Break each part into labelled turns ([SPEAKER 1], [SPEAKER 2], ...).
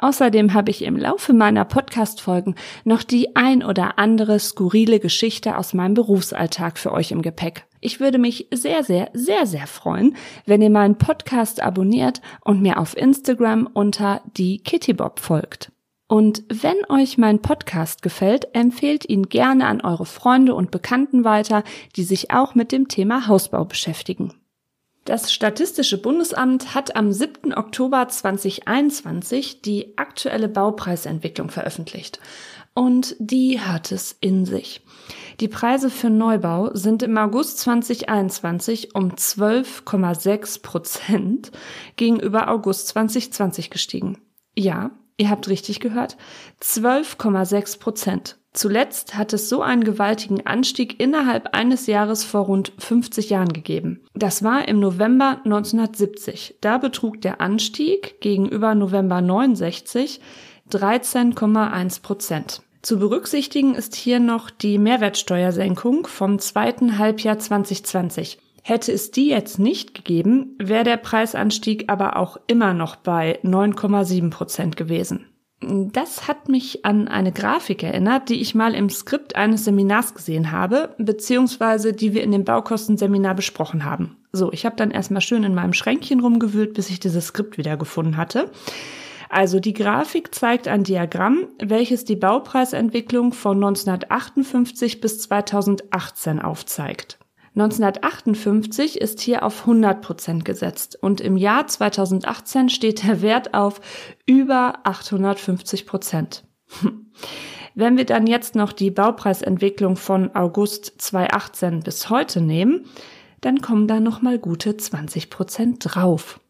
[SPEAKER 1] Außerdem habe ich im Laufe meiner Podcast-Folgen noch die ein oder andere skurrile Geschichte aus meinem Berufsalltag für euch im Gepäck. Ich würde mich sehr, sehr, sehr, sehr freuen, wenn ihr meinen Podcast abonniert und mir auf Instagram unter die Kittybob folgt. Und wenn euch mein Podcast gefällt, empfehlt ihn gerne an eure Freunde und Bekannten weiter, die sich auch mit dem Thema Hausbau beschäftigen. Das Statistische Bundesamt hat am 7. Oktober 2021 die aktuelle Baupreisentwicklung veröffentlicht. Und die hat es in sich. Die Preise für Neubau sind im August 2021 um 12,6 Prozent gegenüber August 2020 gestiegen. Ja, Ihr habt richtig gehört. 12,6 Prozent. Zuletzt hat es so einen gewaltigen Anstieg innerhalb eines Jahres vor rund 50 Jahren gegeben. Das war im November 1970. Da betrug der Anstieg gegenüber November 69 13,1 Prozent. Zu berücksichtigen ist hier noch die Mehrwertsteuersenkung vom zweiten Halbjahr 2020. Hätte es die jetzt nicht gegeben, wäre der Preisanstieg aber auch immer noch bei 9,7 Prozent gewesen. Das hat mich an eine Grafik erinnert, die ich mal im Skript eines Seminars gesehen habe, beziehungsweise die wir in dem Baukostenseminar besprochen haben. So, ich habe dann erstmal schön in meinem Schränkchen rumgewühlt, bis ich dieses Skript wieder gefunden hatte. Also die Grafik zeigt ein Diagramm, welches die Baupreisentwicklung von 1958 bis 2018 aufzeigt. 1958 ist hier auf 100 Prozent gesetzt und im Jahr 2018 steht der Wert auf über 850 Prozent. Wenn wir dann jetzt noch die Baupreisentwicklung von August 2018 bis heute nehmen, dann kommen da noch mal gute 20 Prozent drauf.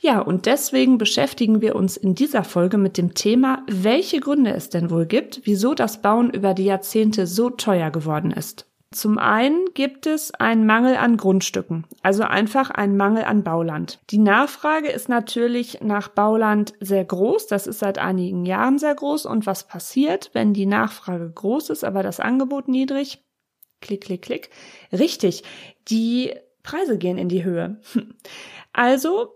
[SPEAKER 1] Ja, und deswegen beschäftigen wir uns in dieser Folge mit dem Thema, welche Gründe es denn wohl gibt, wieso das Bauen über die Jahrzehnte so teuer geworden ist. Zum einen gibt es einen Mangel an Grundstücken, also einfach einen Mangel an Bauland. Die Nachfrage ist natürlich nach Bauland sehr groß, das ist seit einigen Jahren sehr groß. Und was passiert, wenn die Nachfrage groß ist, aber das Angebot niedrig? Klick, klick, klick. Richtig, die Preise gehen in die Höhe. Also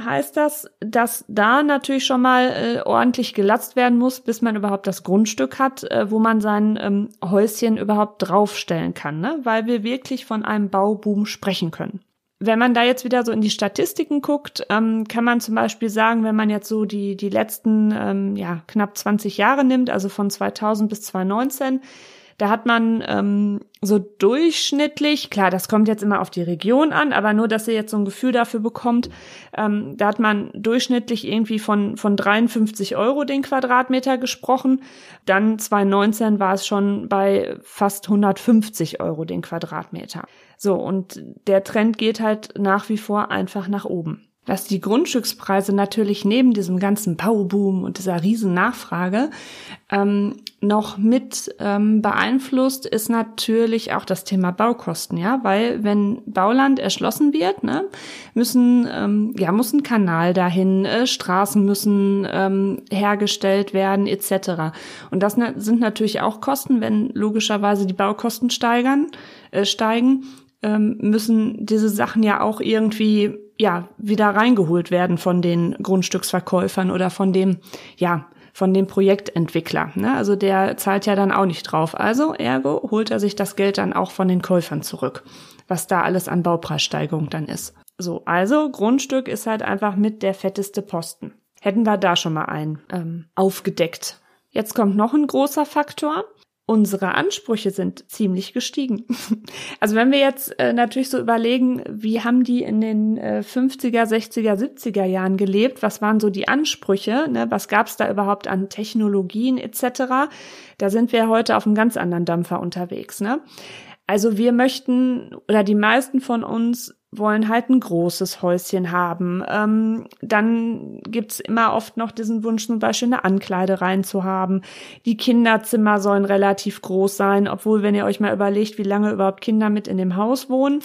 [SPEAKER 1] heißt das, dass da natürlich schon mal äh, ordentlich gelatzt werden muss, bis man überhaupt das Grundstück hat, äh, wo man sein ähm, Häuschen überhaupt draufstellen kann, ne? weil wir wirklich von einem Bauboom sprechen können. Wenn man da jetzt wieder so in die Statistiken guckt, ähm, kann man zum Beispiel sagen, wenn man jetzt so die, die letzten ähm, ja, knapp 20 Jahre nimmt, also von 2000 bis 2019, da hat man ähm, so durchschnittlich, klar, das kommt jetzt immer auf die Region an, aber nur, dass ihr jetzt so ein Gefühl dafür bekommt, ähm, da hat man durchschnittlich irgendwie von, von 53 Euro den Quadratmeter gesprochen. Dann 2019 war es schon bei fast 150 Euro den Quadratmeter. So, und der Trend geht halt nach wie vor einfach nach oben. Was die Grundstückspreise natürlich neben diesem ganzen Bauboom und dieser riesen Nachfrage ähm, noch mit ähm, beeinflusst, ist natürlich auch das Thema Baukosten, ja, weil wenn Bauland erschlossen wird, ne, müssen ähm, ja muss ein Kanal dahin, äh, Straßen müssen ähm, hergestellt werden etc. Und das sind natürlich auch Kosten, wenn logischerweise die Baukosten steigern, äh, steigen, ähm, müssen diese Sachen ja auch irgendwie ja, wieder reingeholt werden von den Grundstücksverkäufern oder von dem, ja, von dem Projektentwickler. Ne? Also der zahlt ja dann auch nicht drauf. Also ergo holt er sich das Geld dann auch von den Käufern zurück, was da alles an Baupreissteigerung dann ist. So, also Grundstück ist halt einfach mit der fetteste Posten. Hätten wir da schon mal einen ähm, aufgedeckt. Jetzt kommt noch ein großer Faktor unsere Ansprüche sind ziemlich gestiegen. Also wenn wir jetzt äh, natürlich so überlegen, wie haben die in den äh, 50er, 60er, 70er Jahren gelebt, was waren so die Ansprüche, ne? was gab es da überhaupt an Technologien etc., da sind wir heute auf einem ganz anderen Dampfer unterwegs. Ne? Also wir möchten oder die meisten von uns wollen halt ein großes Häuschen haben. Ähm, dann gibt's immer oft noch diesen Wunsch, zum Beispiel eine Ankleide reinzuhaben. Die Kinderzimmer sollen relativ groß sein, obwohl, wenn ihr euch mal überlegt, wie lange überhaupt Kinder mit in dem Haus wohnen,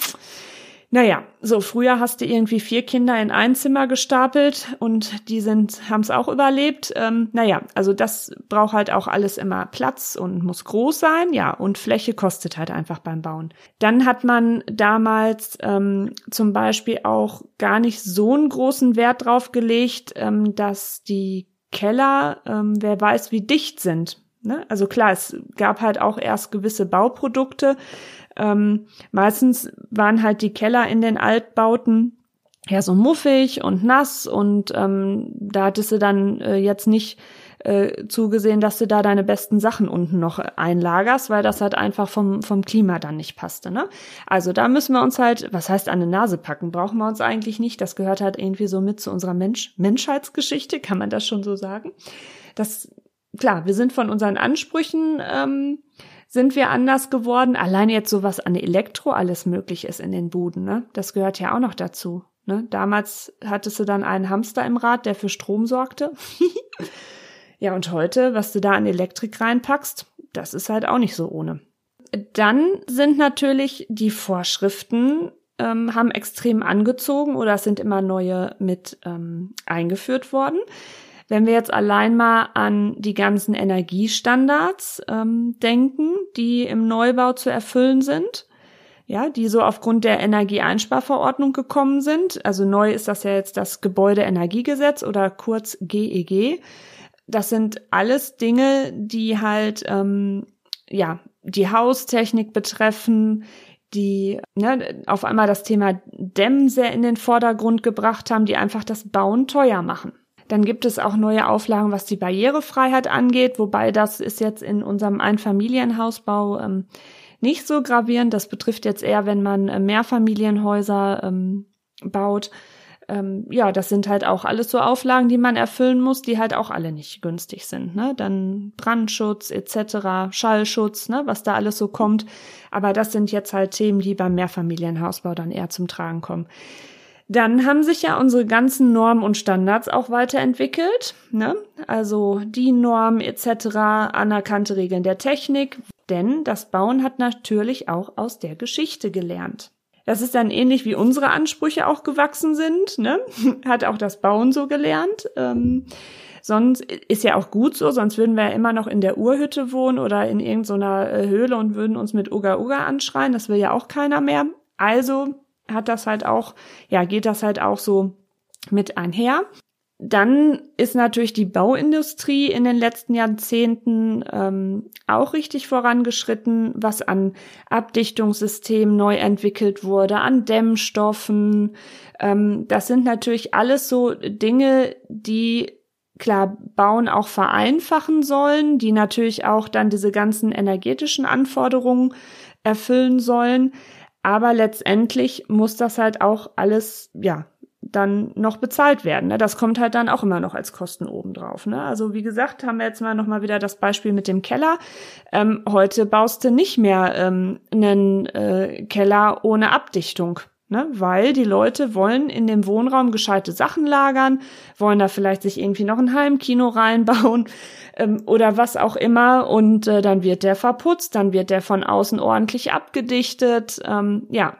[SPEAKER 1] naja, so früher hast du irgendwie vier Kinder in ein Zimmer gestapelt und die sind, haben es auch überlebt. Ähm, naja, also das braucht halt auch alles immer Platz und muss groß sein, ja, und Fläche kostet halt einfach beim Bauen. Dann hat man damals ähm, zum Beispiel auch gar nicht so einen großen Wert drauf gelegt, ähm, dass die Keller, ähm, wer weiß, wie dicht sind. Ne? Also klar, es gab halt auch erst gewisse Bauprodukte, ähm, meistens waren halt die Keller in den Altbauten ja so muffig und nass und ähm, da hattest du dann äh, jetzt nicht äh, zugesehen, dass du da deine besten Sachen unten noch einlagerst, weil das halt einfach vom, vom Klima dann nicht passte. Ne? Also da müssen wir uns halt, was heißt an die Nase packen, brauchen wir uns eigentlich nicht. Das gehört halt irgendwie so mit zu unserer Mensch Menschheitsgeschichte, kann man das schon so sagen. Das, klar, wir sind von unseren Ansprüchen ähm, sind wir anders geworden. Allein jetzt sowas an Elektro alles möglich ist in den Buden, ne? Das gehört ja auch noch dazu. Ne? Damals hattest du dann einen Hamster im Rad, der für Strom sorgte. ja, und heute, was du da an Elektrik reinpackst, das ist halt auch nicht so ohne. Dann sind natürlich die Vorschriften ähm, haben extrem angezogen oder es sind immer neue mit ähm, eingeführt worden. Wenn wir jetzt allein mal an die ganzen Energiestandards ähm, denken, die im Neubau zu erfüllen sind, ja, die so aufgrund der Energieeinsparverordnung gekommen sind. Also neu ist das ja jetzt das Gebäudeenergiegesetz oder kurz GEG. Das sind alles Dinge, die halt ähm, ja die Haustechnik betreffen, die ne, auf einmal das Thema Dämmen sehr in den Vordergrund gebracht haben, die einfach das Bauen teuer machen. Dann gibt es auch neue Auflagen, was die Barrierefreiheit angeht, wobei das ist jetzt in unserem Einfamilienhausbau ähm, nicht so gravierend. Das betrifft jetzt eher, wenn man äh, Mehrfamilienhäuser ähm, baut. Ähm, ja, das sind halt auch alles so Auflagen, die man erfüllen muss, die halt auch alle nicht günstig sind. Ne? Dann Brandschutz etc., Schallschutz, ne? was da alles so kommt. Aber das sind jetzt halt Themen, die beim Mehrfamilienhausbau dann eher zum Tragen kommen. Dann haben sich ja unsere ganzen Normen und Standards auch weiterentwickelt, ne? also die Norm etc., anerkannte Regeln der Technik, denn das Bauen hat natürlich auch aus der Geschichte gelernt. Das ist dann ähnlich wie unsere Ansprüche auch gewachsen sind, ne? hat auch das Bauen so gelernt. Ähm, sonst ist ja auch gut so, sonst würden wir ja immer noch in der Urhütte wohnen oder in irgendeiner äh, Höhle und würden uns mit Uga Uga anschreien. Das will ja auch keiner mehr. Also hat das halt auch, ja, geht das halt auch so mit einher. Dann ist natürlich die Bauindustrie in den letzten Jahrzehnten ähm, auch richtig vorangeschritten, was an Abdichtungssystemen neu entwickelt wurde, an Dämmstoffen. Ähm, das sind natürlich alles so Dinge, die klar Bauen auch vereinfachen sollen, die natürlich auch dann diese ganzen energetischen Anforderungen erfüllen sollen. Aber letztendlich muss das halt auch alles, ja, dann noch bezahlt werden. Ne? Das kommt halt dann auch immer noch als Kosten obendrauf. Ne? Also wie gesagt, haben wir jetzt mal noch mal wieder das Beispiel mit dem Keller. Ähm, heute baust du nicht mehr ähm, einen äh, Keller ohne Abdichtung ne? weil die Leute wollen in dem Wohnraum gescheite Sachen lagern, wollen da vielleicht sich irgendwie noch ein Heimkino reinbauen ähm, oder was auch immer und äh, dann wird der verputzt, dann wird der von außen ordentlich abgedichtet, ähm, ja.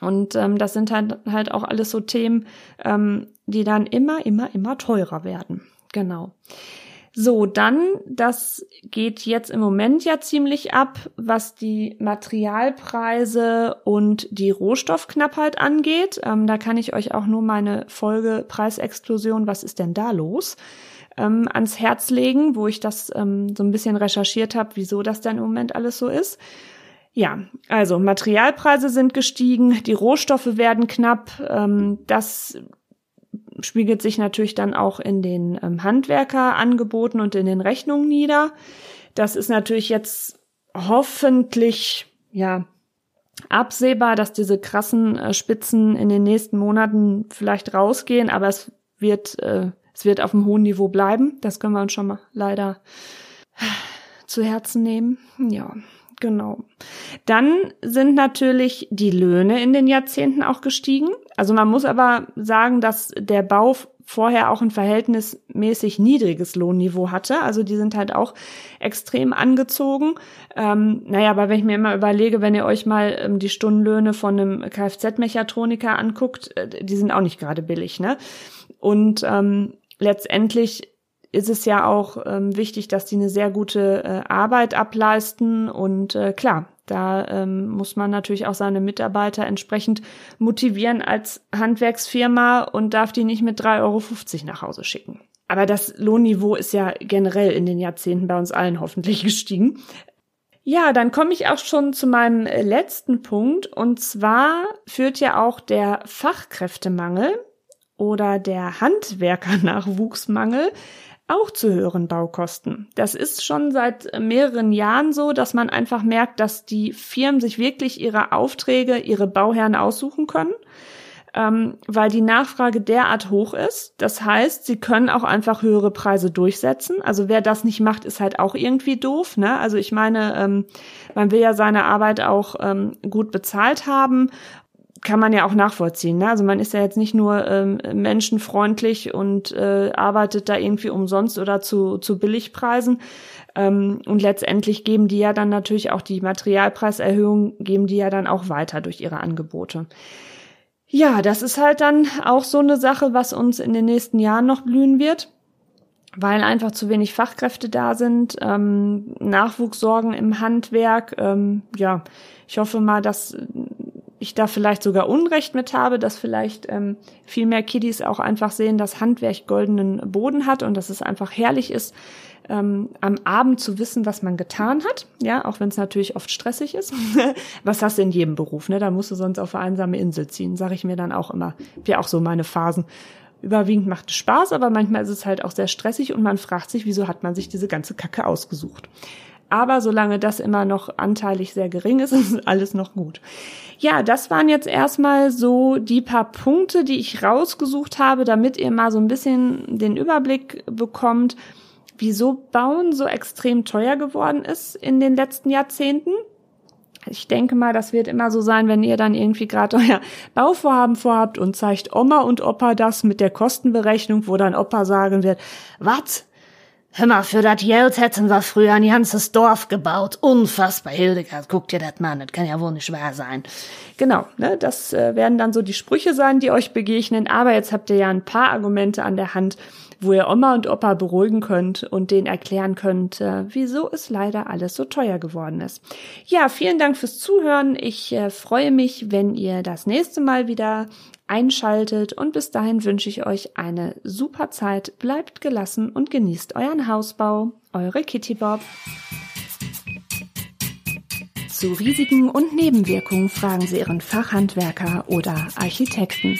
[SPEAKER 1] Und ähm, das sind halt, halt auch alles so Themen, ähm, die dann immer, immer, immer teurer werden. Genau. So, dann, das geht jetzt im Moment ja ziemlich ab, was die Materialpreise und die Rohstoffknappheit angeht. Ähm, da kann ich euch auch nur meine Folge Preisexplosion, was ist denn da los, ähm, ans Herz legen, wo ich das ähm, so ein bisschen recherchiert habe, wieso das denn im Moment alles so ist. Ja, also Materialpreise sind gestiegen, die Rohstoffe werden knapp. Ähm, das spiegelt sich natürlich dann auch in den ähm, Handwerkerangeboten und in den Rechnungen nieder. Das ist natürlich jetzt hoffentlich, ja, absehbar, dass diese krassen äh, Spitzen in den nächsten Monaten vielleicht rausgehen, aber es wird, äh, es wird auf einem hohen Niveau bleiben. Das können wir uns schon mal leider zu Herzen nehmen. Ja, Genau. Dann sind natürlich die Löhne in den Jahrzehnten auch gestiegen. Also man muss aber sagen, dass der Bau vorher auch ein verhältnismäßig niedriges Lohnniveau hatte. Also die sind halt auch extrem angezogen. Ähm, naja, aber wenn ich mir immer überlege, wenn ihr euch mal ähm, die Stundenlöhne von einem Kfz-Mechatroniker anguckt, äh, die sind auch nicht gerade billig, ne? Und ähm, letztendlich ist es ja auch ähm, wichtig, dass die eine sehr gute äh, Arbeit ableisten. Und äh, klar, da ähm, muss man natürlich auch seine Mitarbeiter entsprechend motivieren als Handwerksfirma und darf die nicht mit 3,50 Euro nach Hause schicken. Aber das Lohnniveau ist ja generell in den Jahrzehnten bei uns allen hoffentlich gestiegen. Ja, dann komme ich auch schon zu meinem letzten Punkt. Und zwar führt ja auch der Fachkräftemangel oder der Handwerkernachwuchsmangel auch zu höheren Baukosten. Das ist schon seit mehreren Jahren so, dass man einfach merkt, dass die Firmen sich wirklich ihre Aufträge, ihre Bauherren aussuchen können, ähm, weil die Nachfrage derart hoch ist. Das heißt, sie können auch einfach höhere Preise durchsetzen. Also wer das nicht macht, ist halt auch irgendwie doof. Ne? Also ich meine, ähm, man will ja seine Arbeit auch ähm, gut bezahlt haben kann man ja auch nachvollziehen. Ne? Also man ist ja jetzt nicht nur ähm, menschenfreundlich und äh, arbeitet da irgendwie umsonst oder zu, zu Billigpreisen. Ähm, und letztendlich geben die ja dann natürlich auch die Materialpreiserhöhung, geben die ja dann auch weiter durch ihre Angebote. Ja, das ist halt dann auch so eine Sache, was uns in den nächsten Jahren noch blühen wird weil einfach zu wenig Fachkräfte da sind, ähm, Nachwuchssorgen im Handwerk. Ähm, ja, ich hoffe mal, dass ich da vielleicht sogar Unrecht mit habe, dass vielleicht ähm, viel mehr Kiddies auch einfach sehen, dass Handwerk goldenen Boden hat und dass es einfach herrlich ist, ähm, am Abend zu wissen, was man getan hat. Ja, auch wenn es natürlich oft stressig ist. was hast du in jedem Beruf, ne? Da musst du sonst auf eine einsame Insel ziehen, sage ich mir dann auch immer. Ja, auch so meine Phasen. Überwiegend macht es Spaß, aber manchmal ist es halt auch sehr stressig und man fragt sich, wieso hat man sich diese ganze Kacke ausgesucht. Aber solange das immer noch anteilig sehr gering ist, ist alles noch gut. Ja, das waren jetzt erstmal so die paar Punkte, die ich rausgesucht habe, damit ihr mal so ein bisschen den Überblick bekommt, wieso Bauen so extrem teuer geworden ist in den letzten Jahrzehnten. Ich denke mal, das wird immer so sein, wenn ihr dann irgendwie gerade euer Bauvorhaben vorhabt und zeigt Oma und Opa das mit der Kostenberechnung, wo dann Opa sagen wird, was? Hör mal, für das Geld hätten wir früher ein ganzes Dorf gebaut. Unfassbar, Hildegard, guck dir das mal an, das kann ja wohl nicht wahr sein. Genau, ne, das äh, werden dann so die Sprüche sein, die euch begegnen, aber jetzt habt ihr ja ein paar Argumente an der Hand, wo ihr Oma und Opa beruhigen könnt und denen erklären könnt, äh, wieso es leider alles so teuer geworden ist. Ja, vielen Dank fürs Zuhören. Ich äh, freue mich, wenn ihr das nächste Mal wieder einschaltet und bis dahin wünsche ich euch eine super Zeit, bleibt gelassen und genießt euren Hausbau. Eure Kitty Bob. Zu Risiken und Nebenwirkungen fragen Sie Ihren Fachhandwerker oder Architekten.